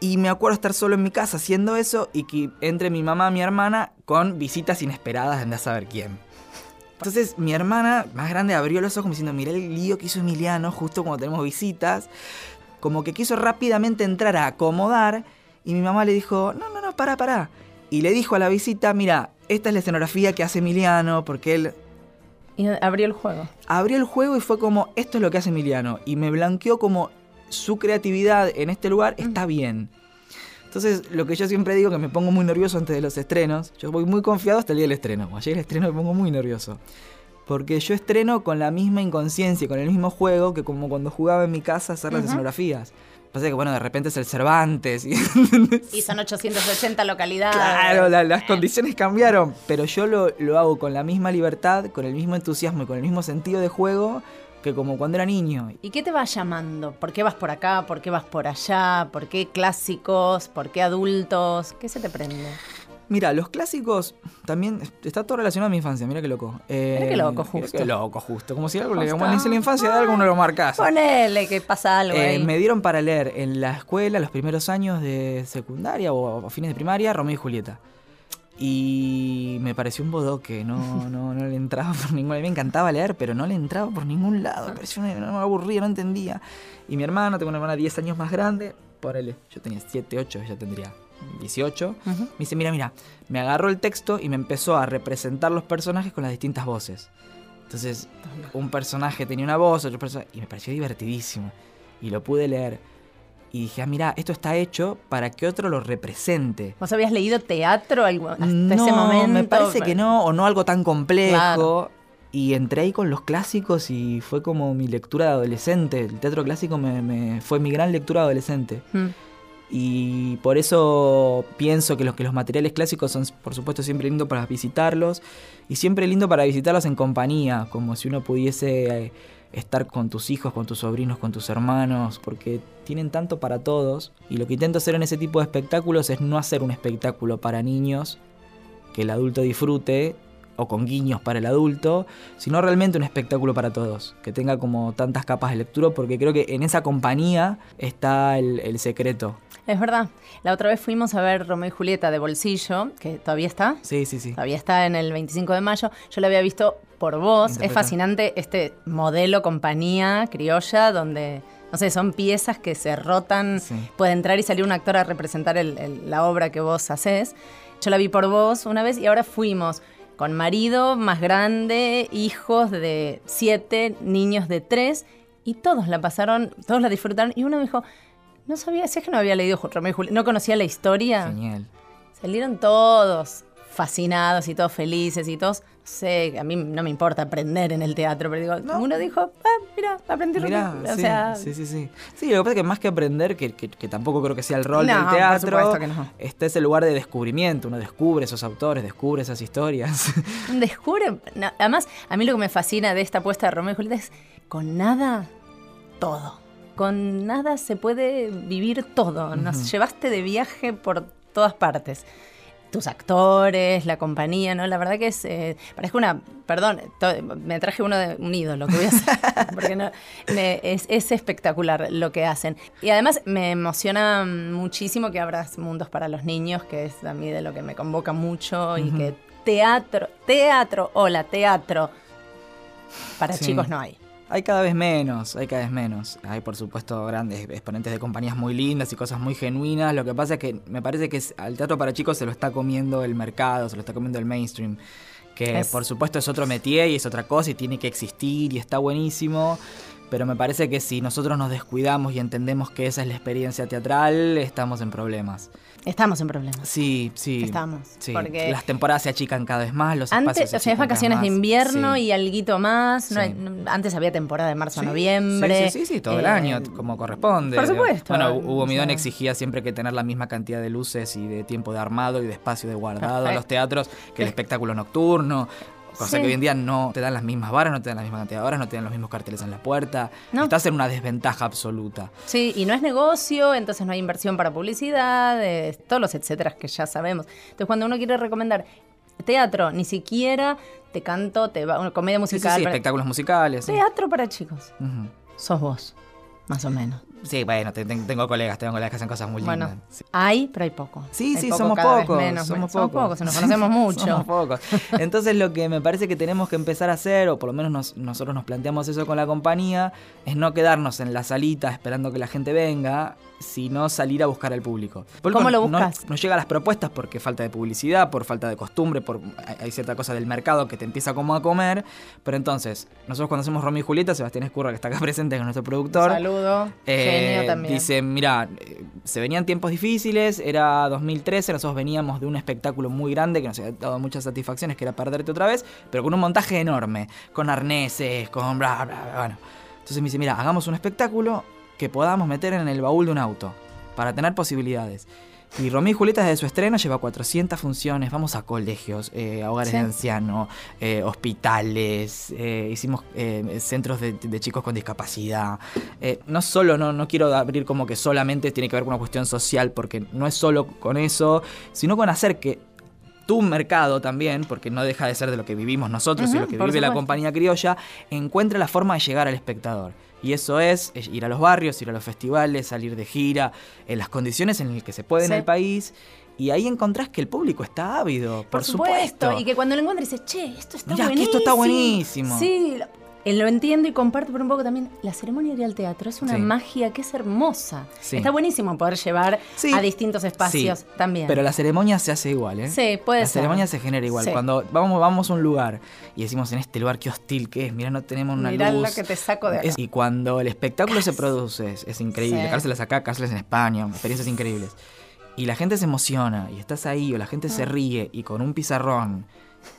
Y me acuerdo estar solo en mi casa haciendo eso y que entre mi mamá y mi hermana con visitas inesperadas de andar a saber quién. Entonces mi hermana más grande abrió los ojos como diciendo, mirá el lío que hizo Emiliano justo cuando tenemos visitas. Como que quiso rápidamente entrar a acomodar y mi mamá le dijo, no, no, no, pará, pará. Y le dijo a la visita, mira, esta es la escenografía que hace Emiliano porque él
y abrió el juego.
abrió el juego y fue como, esto es lo que hace Emiliano. Y me blanqueó como su creatividad en este lugar está bien. Entonces, lo que yo siempre digo, que me pongo muy nervioso antes de los estrenos, yo voy muy confiado hasta el día del estreno. Cuando llegue el estreno me pongo muy nervioso. Porque yo estreno con la misma inconsciencia, con el mismo juego que como cuando jugaba en mi casa a hacer las
Ujú.
escenografías. Pasa que, bueno, de repente es el Cervantes y
Y son 880 localidades.
Claro, la- las condiciones cambiaron, pero yo lo, lo hago con la misma libertad, con el mismo entusiasmo y con el mismo sentido de juego que como cuando era niño.
¿Y qué te va llamando? ¿Por qué vas por acá? ¿Por qué vas por allá? ¿Por qué clásicos? ¿Por qué adultos? ¿Qué se te prende?
Mira, los clásicos también está todo relacionado a mi infancia, mira qué loco. Eh,
Mirá qué loco,
mira
justo.
Qué loco, justo. Como si algo le en la infancia de algo uno lo marcas.
Ponele que pasa algo
Eh,
ahí.
me dieron para leer en la escuela, los primeros años de secundaria o a fines de primaria, Romeo y Julieta. Y me pareció un bodoque, no, no, no le entraba por ningún lado. Me encantaba leer, pero no le entraba por ningún lado. Me pareció una, no aburría, no entendía. Y mi hermana, tengo una hermana 10 años más grande, ponele, yo tenía 7, 8, ella tendría 18.
Ujú.
Me dice, mira, mira, me agarró el texto y me empezó a representar los personajes con las distintas voces. Entonces, un personaje tenía una voz, otro personaje... Y me pareció divertidísimo. Y lo pude leer. Y dije, ah, mira, esto está hecho para que otro lo represente.
¿Vos habías leído teatro algo hasta
no,
ese momento?
me parece que no, o no algo tan complejo.
Claro.
Y entré ahí con los clásicos y fue como mi lectura de adolescente. El teatro clásico me, me- fue mi gran lectura de adolescente.
Mm.
Y por eso pienso que los, que los materiales clásicos son, por supuesto, siempre lindo para visitarlos. Y siempre lindo para visitarlos en compañía, como si uno pudiese eh, estar con tus hijos, con tus sobrinos, con tus hermanos, porque tienen tanto para todos. Y lo que intento hacer en ese tipo de espectáculos es no hacer un espectáculo para niños que el adulto disfrute, o con guiños para el adulto, sino realmente un espectáculo para todos, que tenga como tantas capas de lectura, porque creo que en esa compañía está el, el secreto.
Es verdad. La otra vez fuimos a ver Romeo y Julieta de bolsillo, que todavía está.
Sí, sí, sí.
Todavía está en el 25 de mayo. Yo lo había visto por vos. Es fascinante este modelo compañía criolla donde no sé, son piezas que se rotan, puede entrar y salir un actor a representar el- el- la obra que vos haces. Yo la vi por vos una vez y ahora fuimos con marido más grande, hijos de siete, niños de tres, y todos la pasaron, todos la disfrutaron, y uno me dijo, no sabía, si es que no había leído Romeo y Julieta, no conocía la historia.
Genial.
Salieron todos fascinados y todos felices y todos, sé, a mí no me importa aprender en el teatro, pero digo, uno dijo, ah, mira, aprendí
Mirá,
y Julieta". O
sí,
sea,
sí, sí, sí. Sí, lo que pasa es que más que aprender, que, que- que tampoco creo que sea el rol
No,
del
por
teatro,
supuesto que no.
está ese lugar de descubrimiento. Uno descubre esos autores, descubre esas historias.
descubre, no, además, a mí lo que me fascina de esta apuesta de Romeo y Julieta es, con nada, todo. Con nada se puede vivir todo. Nos
Ujú.
llevaste de viaje por todas partes. Tus actores, la compañía, ¿no? La verdad que es. Eh, parezco una. Perdón, to- me traje uno de un ídolo que voy a hacer. porque no, me- es, es espectacular lo que hacen. Y además me emociona muchísimo que abras mundos para los niños, que es a mí de lo que me convoca mucho. Y que teatro, teatro, hola, teatro. Para
Sí.
chicos no hay.
Hay cada vez menos, hay cada vez menos. Hay por supuesto grandes exponentes de compañías muy lindas y cosas muy genuinas. Lo que pasa es que me parece que al teatro para chicos se lo está comiendo el mercado, se lo está comiendo el mainstream. Que
Es-
por supuesto es otro métier y es otra cosa y tiene que existir y está buenísimo. Pero me parece que si nosotros nos descuidamos y entendemos que esa es la experiencia teatral, estamos en problemas.
Estamos en problemas.
Sí, sí.
Estamos,
Sí.
porque-
Las temporadas se achican cada vez más, los
Antes,
espacios se
o sea, es vacaciones de invierno
Sí.
y alguito más. no
Sí.
antes había temporada de marzo a noviembre.
Sí, sí, sí, todo el
Eh,
año, como corresponde.
por supuesto.
Bueno, Hugo
O
Midón
sea-
exigía siempre que tener la misma cantidad de luces y de tiempo de armado y de espacio de guardado en
Perfecto.
los teatros que el espectáculo nocturno. Cosa
Sí.
que hoy en día no te dan las mismas varas, no te dan la misma cantidad de horas, no te dan los mismos carteles en la puerta.
No.
Estás en una desventaja absoluta.
Sí, y no es negocio, entonces no hay inversión para publicidad, eh, todos los etcétera que ya sabemos. Entonces, cuando uno quiere recomendar teatro, ni siquiera te canto, te va, una comedia
Sí, sí,
musical.
sí,
para-
espectáculos musicales.
Teatro para chicos. Sos vos, más o menos.
Sí, bueno, te- te- tengo colegas, tengo colegas que hacen cosas muy lindas.
Bueno, hay, pero hay poco.
Sí,
Hay
sí,
poco,
somos pocos,
menos,
somos
somos
pocos.
pocos, nos conocemos mucho.
Somos pocos. Entonces lo que me parece que tenemos que empezar a hacer, o por lo menos nos- nosotros nos planteamos eso con la compañía, es no quedarnos en la salita esperando que la gente venga, sino salir a buscar al público.
¿Cómo lo
no-
buscas?
No, llega a las propuestas porque falta de publicidad, por falta de costumbre, por hay- cierta cosa del mercado que te empieza como a comer. Pero entonces, nosotros cuando hacemos Romeo y Julieta, Sebastián Escurra, que está acá presente, que es nuestro productor,
Saludo,
eh,
genio también.
Dice, mira, eh, se venían tiempos difíciles, era 2013, nosotros veníamos de un espectáculo muy grande que nos había dado muchas satisfacciones, que era perderte otra vez, pero con un montaje enorme, con arneses, con bla, bla, bla, bueno. Entonces me dice, mira, hagamos un espectáculo que podamos meter en el baúl de un auto, para tener posibilidades. Y Romeo y Julieta desde su estreno lleva 400 funciones, vamos a colegios, eh, a hogares
Sí.
de ancianos, eh, hospitales, eh, hicimos centros de, de chicos con discapacidad. No solo, no, no quiero abrir como que solamente tiene que ver con una cuestión social, porque no es solo con eso, sino con hacer que tu mercado también, porque no deja de ser de lo que vivimos nosotros y lo que vive la compañía criolla, encuentre la forma de llegar al espectador. Y eso es es ir a los barrios, ir a los festivales, salir de gira, en las condiciones en las que se puede
Sí.
en el país. Y ahí encontrás que el público está ávido, por,
Por supuesto.
supuesto.
Y que cuando lo encuentres dice, che, esto está
Mirá, que
buenísimo.
esto está buenísimo.
Sí, lo, lo entiendo y comparto, pero un poco también la ceremonia de ir al teatro es una
Sí.
magia que es hermosa.
Sí.
Está buenísimo poder llevar
Sí.
a distintos espacios
Sí,
también.
Pero la ceremonia se hace igual, ¿eh?
Sí, puede
la
ser.
ceremonia se genera igual.
Sí.
Cuando vamos, vamos a un lugar y decimos en este lugar qué hostil que es, mira, no tenemos una
Mirá
luz.
lo que te saco de acá.
Es- y cuando el espectáculo se produce, es, es increíble.
Sí.
Cárceles acá, cárceles en España, experiencias increíbles. Y la gente se emociona, y estás ahí, o la gente se
Ah.
ríe, y con un pizarrón,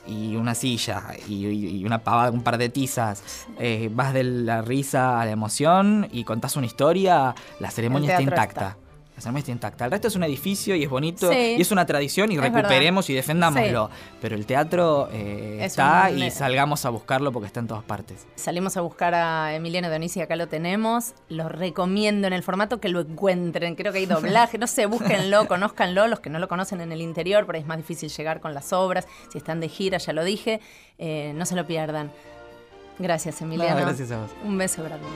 y una silla, y, una pavada, un par de tizas, eh, vas de la risa a la emoción, y contás una historia, la ceremonia está intacta. La ceremonia está intacta. El resto es un edificio y es bonito
Sí.
y es una tradición y
Es
recuperemos y defendámoslo. Pero el teatro eh,
Es
está
un-
y salgamos a buscarlo porque está en todas partes.
Salimos a buscar a Emiliano Dionisi, acá lo tenemos. Lo recomiendo en el formato que lo encuentren. Creo que hay doblaje, no sé, búsquenlo, conózcanlo. Los que no lo conocen en el interior, por ahí es más difícil llegar con las obras. Si están de gira, ya lo dije, eh, no se lo pierdan. Gracias, Emiliano.
No, gracias a vos.
Un beso grande.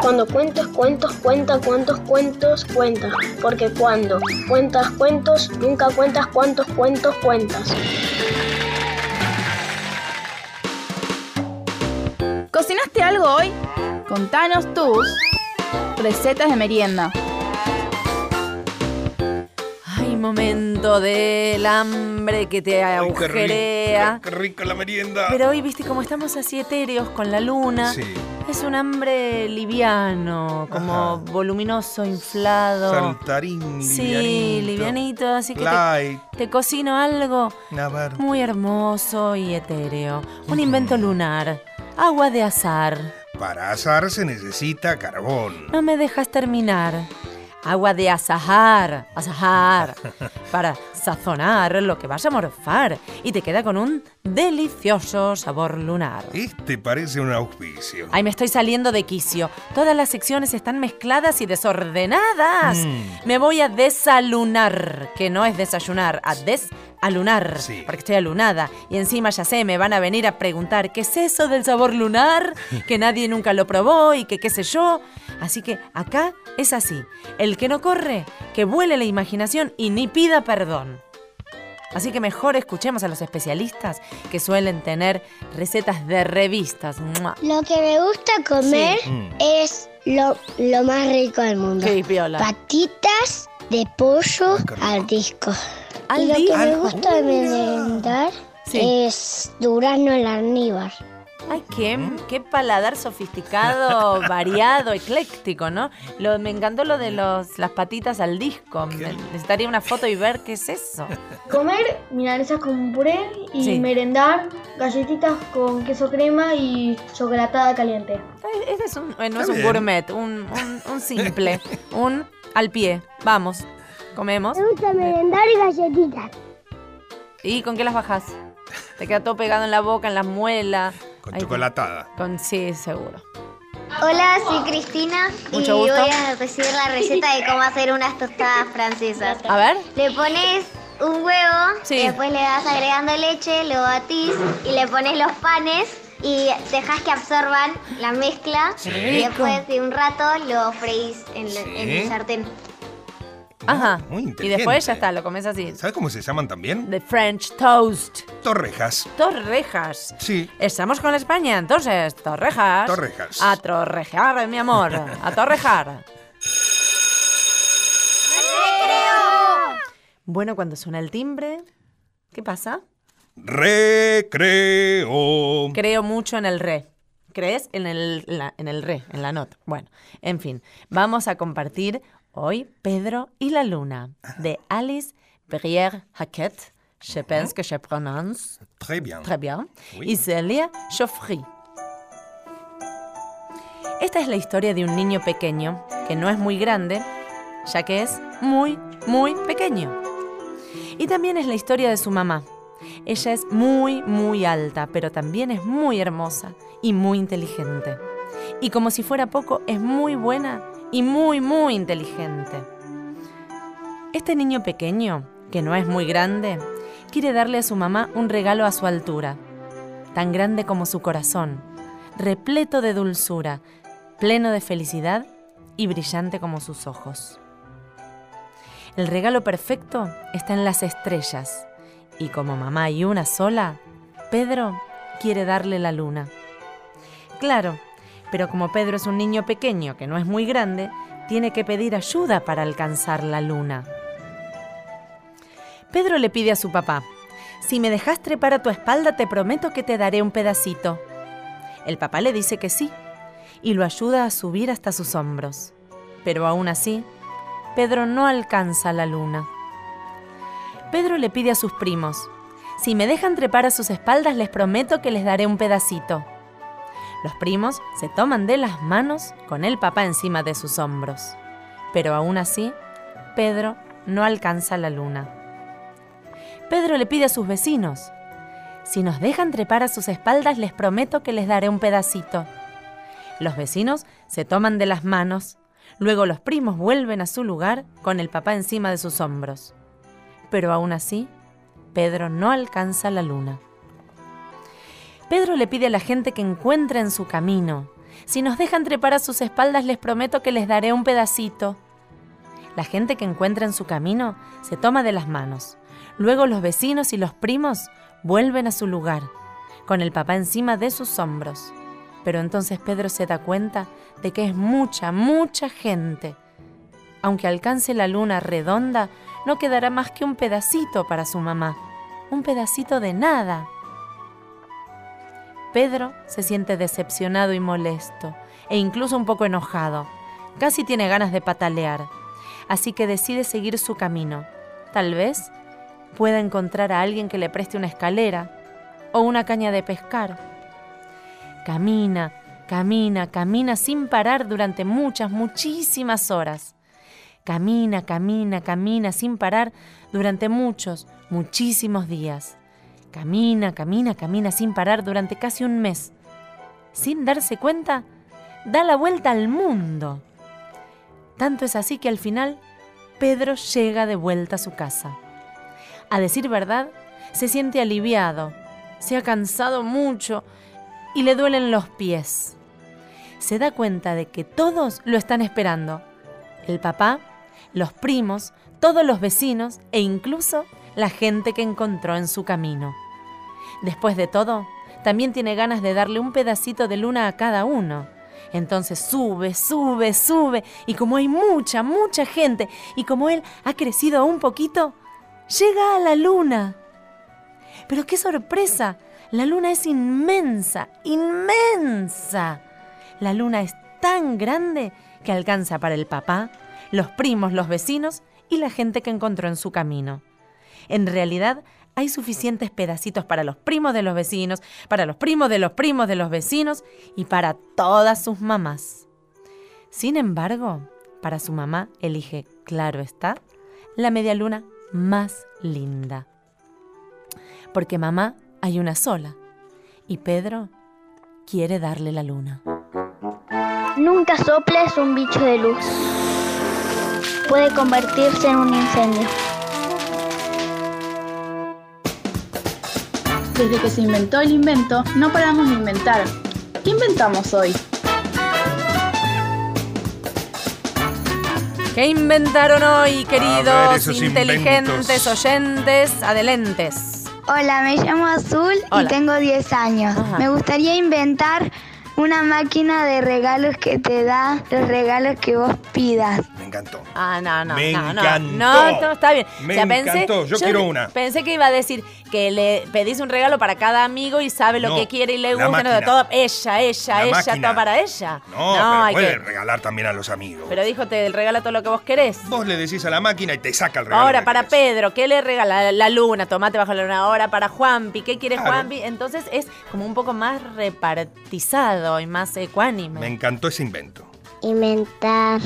Cuando cuentes cuentos, cuenta cuántos cuentos cuentas. Porque cuando cuentas cuentos, nunca cuentas cuántos cuentos cuentas.
¿Cocinaste algo hoy? Contanos tus recetas de merienda.
Ay, momento del hambre que te
Ay, qué
agujerea.
rico, qué rica la merienda.
Pero hoy, viste, como estamos así etéreos con la luna,
Sí.
es un hambre liviano, como voluminoso, inflado.
Saltarín,
Sí,
livianito.
así que te, cocino algo muy hermoso y etéreo. Un invento lunar. Agua de azar.
Para asar se necesita carbón.
No me dejas terminar. Agua de asajar, asajar, para sazonar lo que vas a morfar. Y te queda con un delicioso sabor lunar.
Este parece un auspicio.
Ay, me estoy saliendo de quicio. Todas las secciones están mezcladas y desordenadas.
Mm.
Me voy a desalunar, que no es desayunar, a desalunar, porque estoy alunada. Y encima ya sé, me van a venir a preguntar, ¿qué es eso del sabor lunar? Que nadie nunca lo probó y que qué sé yo. Así que acá es así. El que no corre, que vuele la imaginación y ni pida perdón. Así que mejor escuchemos a los especialistas que suelen tener recetas de revistas.
Lo que me gusta comer
Sí. Mm.
es lo, lo más rico del mundo.
Qué piola.
Patitas de pollo al disco.
¿Al
y lo que me gusta de merendar es durazno en almíbar.
Ay, qué, qué paladar sofisticado, variado, ecléctico, ¿no? Lo, me encantó lo de los, las patitas al disco. Me- necesitaría una foto y ver qué es eso.
Comer milanesas con puré y
Sí.
merendar galletitas con queso crema y chocolatada caliente.
Este es un, eh, no
Está
es un
bien.
gourmet, un, un- un simple, un al pie. Vamos, comemos.
Me gusta merendar galletitas.
¿Y con qué las bajas? Te queda todo pegado en la boca, en las muelas.
Con
Ay,
chocolatada.
Con, sí, seguro.
Hola, soy Cristina
Mucho
y
gusto.
voy a recibir la receta de cómo hacer unas tostadas francesas.
A ver.
Le pones un huevo,
Sí.
y después le vas agregando leche, lo batís y le pones los panes y dejas que absorban la mezcla y después de un rato lo freís en, el sartén.
Ajá.
Muy
Y
inteligente.
después ya está, lo comes así.
¿Sabes cómo se llaman también?
The French toast.
Torrejas.
Torrejas.
Sí.
Estamos con España, entonces, torrejas.
Torrejas.
A torrejar, mi amor. A torrejar. Bueno, cuando suena el timbre, ¿qué pasa?
Recreo.
Creo mucho en el re. ¿Crees? En el, la- en el re, en la nota. Bueno, en fin, vamos a compartir hoy Pedro y la Luna de Alice Brière Hackett. Je pense que je prononce
Très bien.
très bien.
Oui.
Y Celia Joffry. Esta es la historia de un niño pequeño que no es muy grande, ya que es muy, muy pequeño. Y también es la historia de su mamá. Ella es muy, muy alta, pero también es muy hermosa y muy inteligente. Y como si fuera poco, es muy buena y muy, muy inteligente. Este niño pequeño, que no es muy grande, quiere darle a su mamá un regalo a su altura, tan grande como su corazón, repleto de dulzura, pleno de felicidad y brillante como sus ojos. El regalo perfecto está en las estrellas, y como mamá hay una sola, Pedro quiere darle la luna. Claro, pero como Pedro es un niño pequeño que no es muy grande, tiene que pedir ayuda para alcanzar la luna. Pedro le pide a su papá, si me dejas trepar a tu espalda te prometo que te daré un pedacito. El papá le dice que sí, y lo ayuda a subir hasta sus hombros. Pero aún así, Pedro no alcanza la luna. Pedro le pide a sus primos, si me dejan trepar a sus espaldas les prometo que les daré un pedacito. Los primos se toman de las manos con el papá encima de sus hombros. Pero aún así, Pedro no alcanza la luna. Pedro le pide a sus vecinos, si nos dejan trepar a sus espaldas les prometo que les daré un pedacito. Los vecinos se toman de las manos, luego los primos vuelven a su lugar con el papá encima de sus hombros. Pero aún así, Pedro no alcanza la luna. Pedro le pide a la gente que encuentre en su camino, si nos dejan trepar a sus espaldas les prometo que les daré un pedacito. La gente que encuentra en su camino se toma de las manos. Luego los vecinos y los primos vuelven a su lugar, con el papá encima de sus hombros. Pero entonces Pedro se da cuenta de que es mucha, mucha gente. Aunque alcance la luna redonda, no quedará más que un pedacito para su mamá. Un pedacito de nada. Pedro se siente decepcionado y molesto, e incluso un poco enojado. Casi tiene ganas de patalear. Así que decide seguir su camino. Tal vez pueda encontrar a alguien que le preste una escalera o una caña de pescar. Camina, camina, camina sin parar durante muchas, muchísimas horas. Camina, camina, camina sin parar durante muchos, muchísimos días. Camina, camina, camina sin parar durante casi un mes. Sin darse cuenta, da la vuelta al mundo. Tanto es así que al final Pedro llega de vuelta a su casa. A decir verdad, se siente aliviado, se ha cansado mucho y le duelen los pies. Se da cuenta de que todos lo están esperando. El papá, los primos, todos los vecinos e incluso la gente que encontró en su camino. Después de todo, también tiene ganas de darle un pedacito de luna a cada uno. Entonces sube, sube, sube, y como hay mucha, mucha gente, y como él ha crecido un poquito, llega a la luna. Pero qué sorpresa, la luna es inmensa, inmensa. La luna es tan grande que alcanza para el papá, los primos, los vecinos y la gente que encontró en su camino. En realidad, hay suficientes pedacitos para los primos de los vecinos, para los primos de los primos de los vecinos y para todas sus mamás. Sin embargo, para su mamá elige, claro está, la media luna más linda. Porque mamá hay una sola y Pedro quiere darle la luna.
Nunca soples un bicho de luz. Puede convertirse en un incendio.
Desde que se inventó el invento, no paramos de inventar. ¿Qué inventamos hoy?
¿Qué inventaron hoy, queridos inteligentes
inventos.
oyentes adelentes?
Hola, me llamo Azul
Hola.
y tengo 10 años.
Ajá.
Me gustaría inventar una máquina de regalos que te da los regalos que vos pidas.
Me encantó.
Ah, no, no,
Me
no, no.
encantó.
No, no, está bien.
Me encantó. Yo quiero una.
Pensé que iba a decir que le pedís un regalo para cada amigo y sabe lo
No,
que quiere y le gusta. no, todo, ella, ella,
La
ella,
máquina.
todo para ella.
No, pero
hay
puede
que.
regalar también a los amigos.
Pero dijo, te regala todo lo que vos querés.
Vos le decís a la máquina y te saca el regalo.
Ahora,
que
para
querés.
Pedro, ¿qué le regala? La luna, tomate bajo la luna. Ahora, para Juanpi, ¿qué quiere
Claro.
Juanpi? Entonces es como un poco más repartizado y más ecuánime.
Me encantó ese invento.
Inventar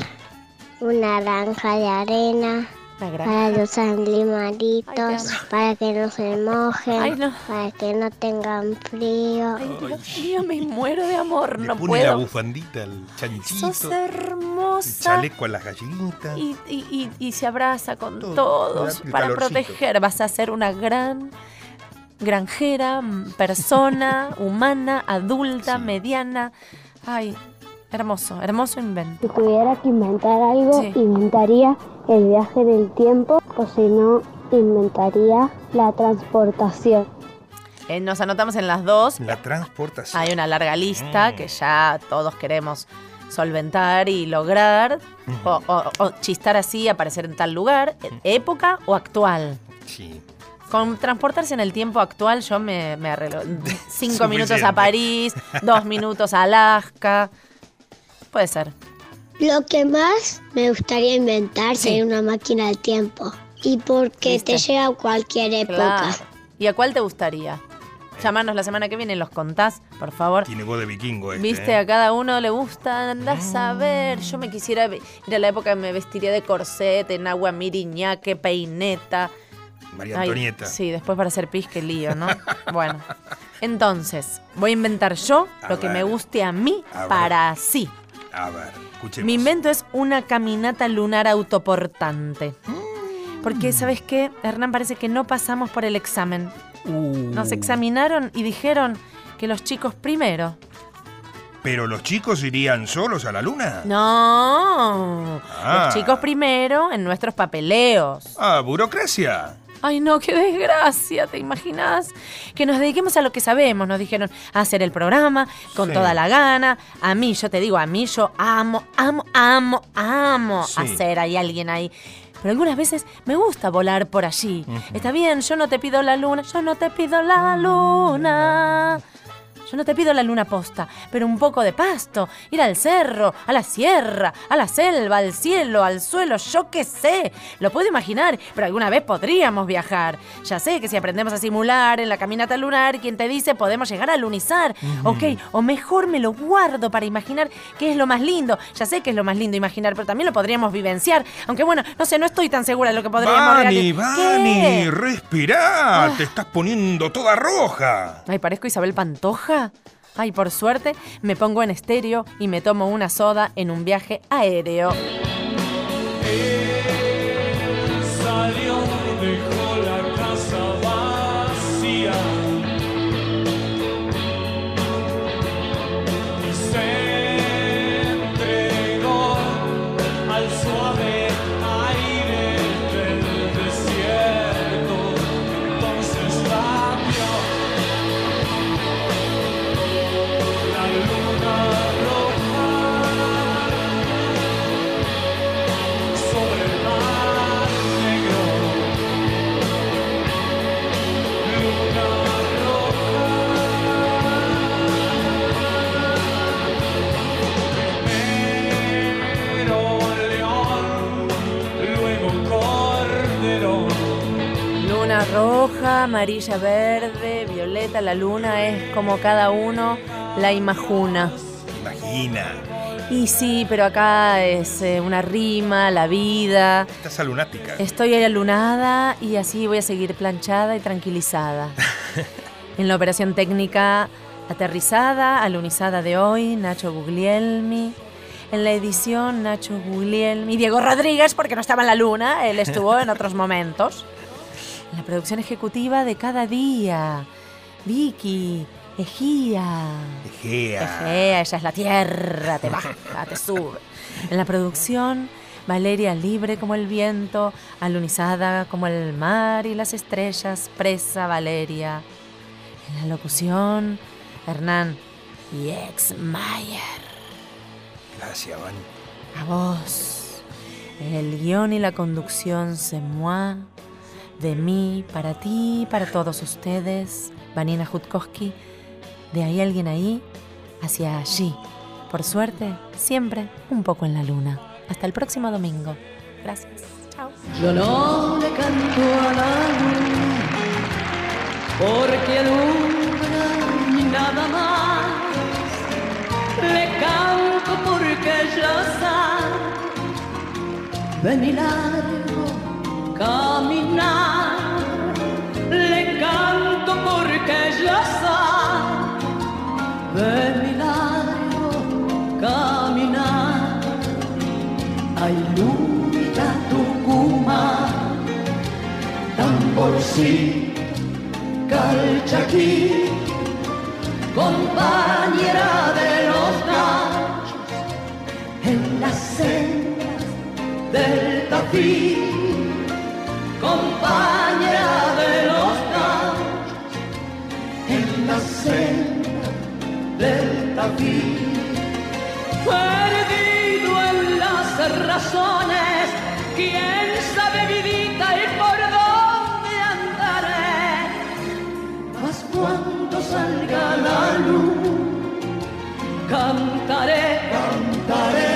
una granja de arena para los animalitos, para que no se mojen,
Ay, no.
para que no tengan frío.
Dios mío, me muero de amor,
Le
no
pone la
puedo.
bufandita, el chanchito,
Sos
el
hermosa.
chaleco a las gallinitas.
Y, y- y- y se abraza con
Todo,
todos
el
para proteger. Vas a ser una gran granjera, persona, humana, adulta, mediana. Ay, hermoso, hermoso invento.
Si tuviera que inventar algo,
Sí.
inventaría el viaje en el tiempo o si no, inventaría la transportación.
Eh, nos anotamos en las dos.
La transportación.
Hay una larga lista
Mm.
que ya todos queremos solventar y lograr. o, o- o chistar así, aparecer en tal lugar, en época o actual.
Sí.
Con transportarse en el tiempo actual yo me, me arreglo. Cinco minutos a París, dos minutos a Alaska. Puede ser.
Lo que más me gustaría inventar sería una máquina del tiempo. Y porque te llega a cualquier época.
Claro. ¿Y a cuál te gustaría? Llamanos la semana que viene, los contás, por favor.
Tiene voz de vikingo este.
Viste,
¿eh?
a cada uno le gusta, andás a ver. Yo me quisiera ir a la época que me vestiría de corset, en agua miriñaque, peineta.
María
Ay,
Antonieta.
sí, después para hacer pis, qué lío, ¿no? bueno. Entonces, voy a inventar yo
A
lo que me guste a mí
A ver.
para sí.
A ver, escuchemos.
Mi invento es una caminata lunar autoportante.
Mm.
Porque, ¿sabes qué? Hernán, parece que no pasamos por el examen.
Uh.
Nos examinaron y dijeron que los chicos primero.
¿Pero los chicos irían solos a la luna?
No.
Ah.
Los chicos primero en nuestros papeleos.
Ah, burocracia.
Ay, no, qué desgracia, ¿te imaginas? Que nos dediquemos a lo que sabemos, nos dijeron a hacer el programa con
Sí.
toda la gana. A mí, yo te digo, a mí yo amo, amo, amo, amo
Sí.
hacer ahí alguien ahí. Pero algunas veces me gusta volar por allí. Está bien, yo no te pido la luna, yo no te pido la luna. Yo no te pido la luna posta, pero un poco de pasto, ir al cerro, a la sierra, a la selva, al cielo, al suelo, yo qué sé. Lo puedo imaginar, pero alguna vez podríamos viajar. Ya sé que si aprendemos a simular en la caminata lunar, quien te dice podemos llegar a lunizar. Ok, o mejor me lo guardo para imaginar qué es lo más lindo. Ya sé que es lo más lindo imaginar, pero también lo podríamos vivenciar. Aunque bueno, no sé, no estoy tan segura de lo que podríamos
Vani,
¿Qué?
respirá.
Ah.
Te estás poniendo toda roja.
Ay, parezco Isabel Pantoja. Ay, por suerte, me pongo en estéreo y me tomo una soda en un viaje aéreo. Amarilla, verde, violeta, la luna es como cada uno la imagina.
Imagina.
Y sí, pero acá es eh, una rima, la vida.
Estás lunática.
Estoy alunada y así voy a seguir planchada y tranquilizada. en la operación técnica aterrizada, alunizada de hoy, Nacho Guglielmi. En la edición, Nacho Guglielmi. Diego Rodríguez, porque no estaba en la luna, él estuvo en otros momentos. Producción ejecutiva de cada día, Vicky, Ejía.
Egea.
Egea, ella es la tierra, te baja, te sube. En la producción, Valeria libre como el viento, alunizada como el mar y las estrellas, presa Valeria. En la locución, Hernán y ex Mayer.
Gracias, Vani.
A vos. El guion y la conducción se moi. De mí, para ti, para todos ustedes. Vanina Jutkowski. De ahí alguien ahí, hacia allí. Por suerte, siempre un poco en la luna. Hasta el próximo domingo. Gracias. Chao.
Yo no le canto a la luna, porque alumbra y nada más. Le canto porque ya sabe de mi largo tamborcito, calchaquí, compañera de los gallos en las sendas del Tafí, compañera de los gallos en las sendas del Tafí. Perdido en las razones, quién sabe vidita y por salga la luz, cantaré, cantaré.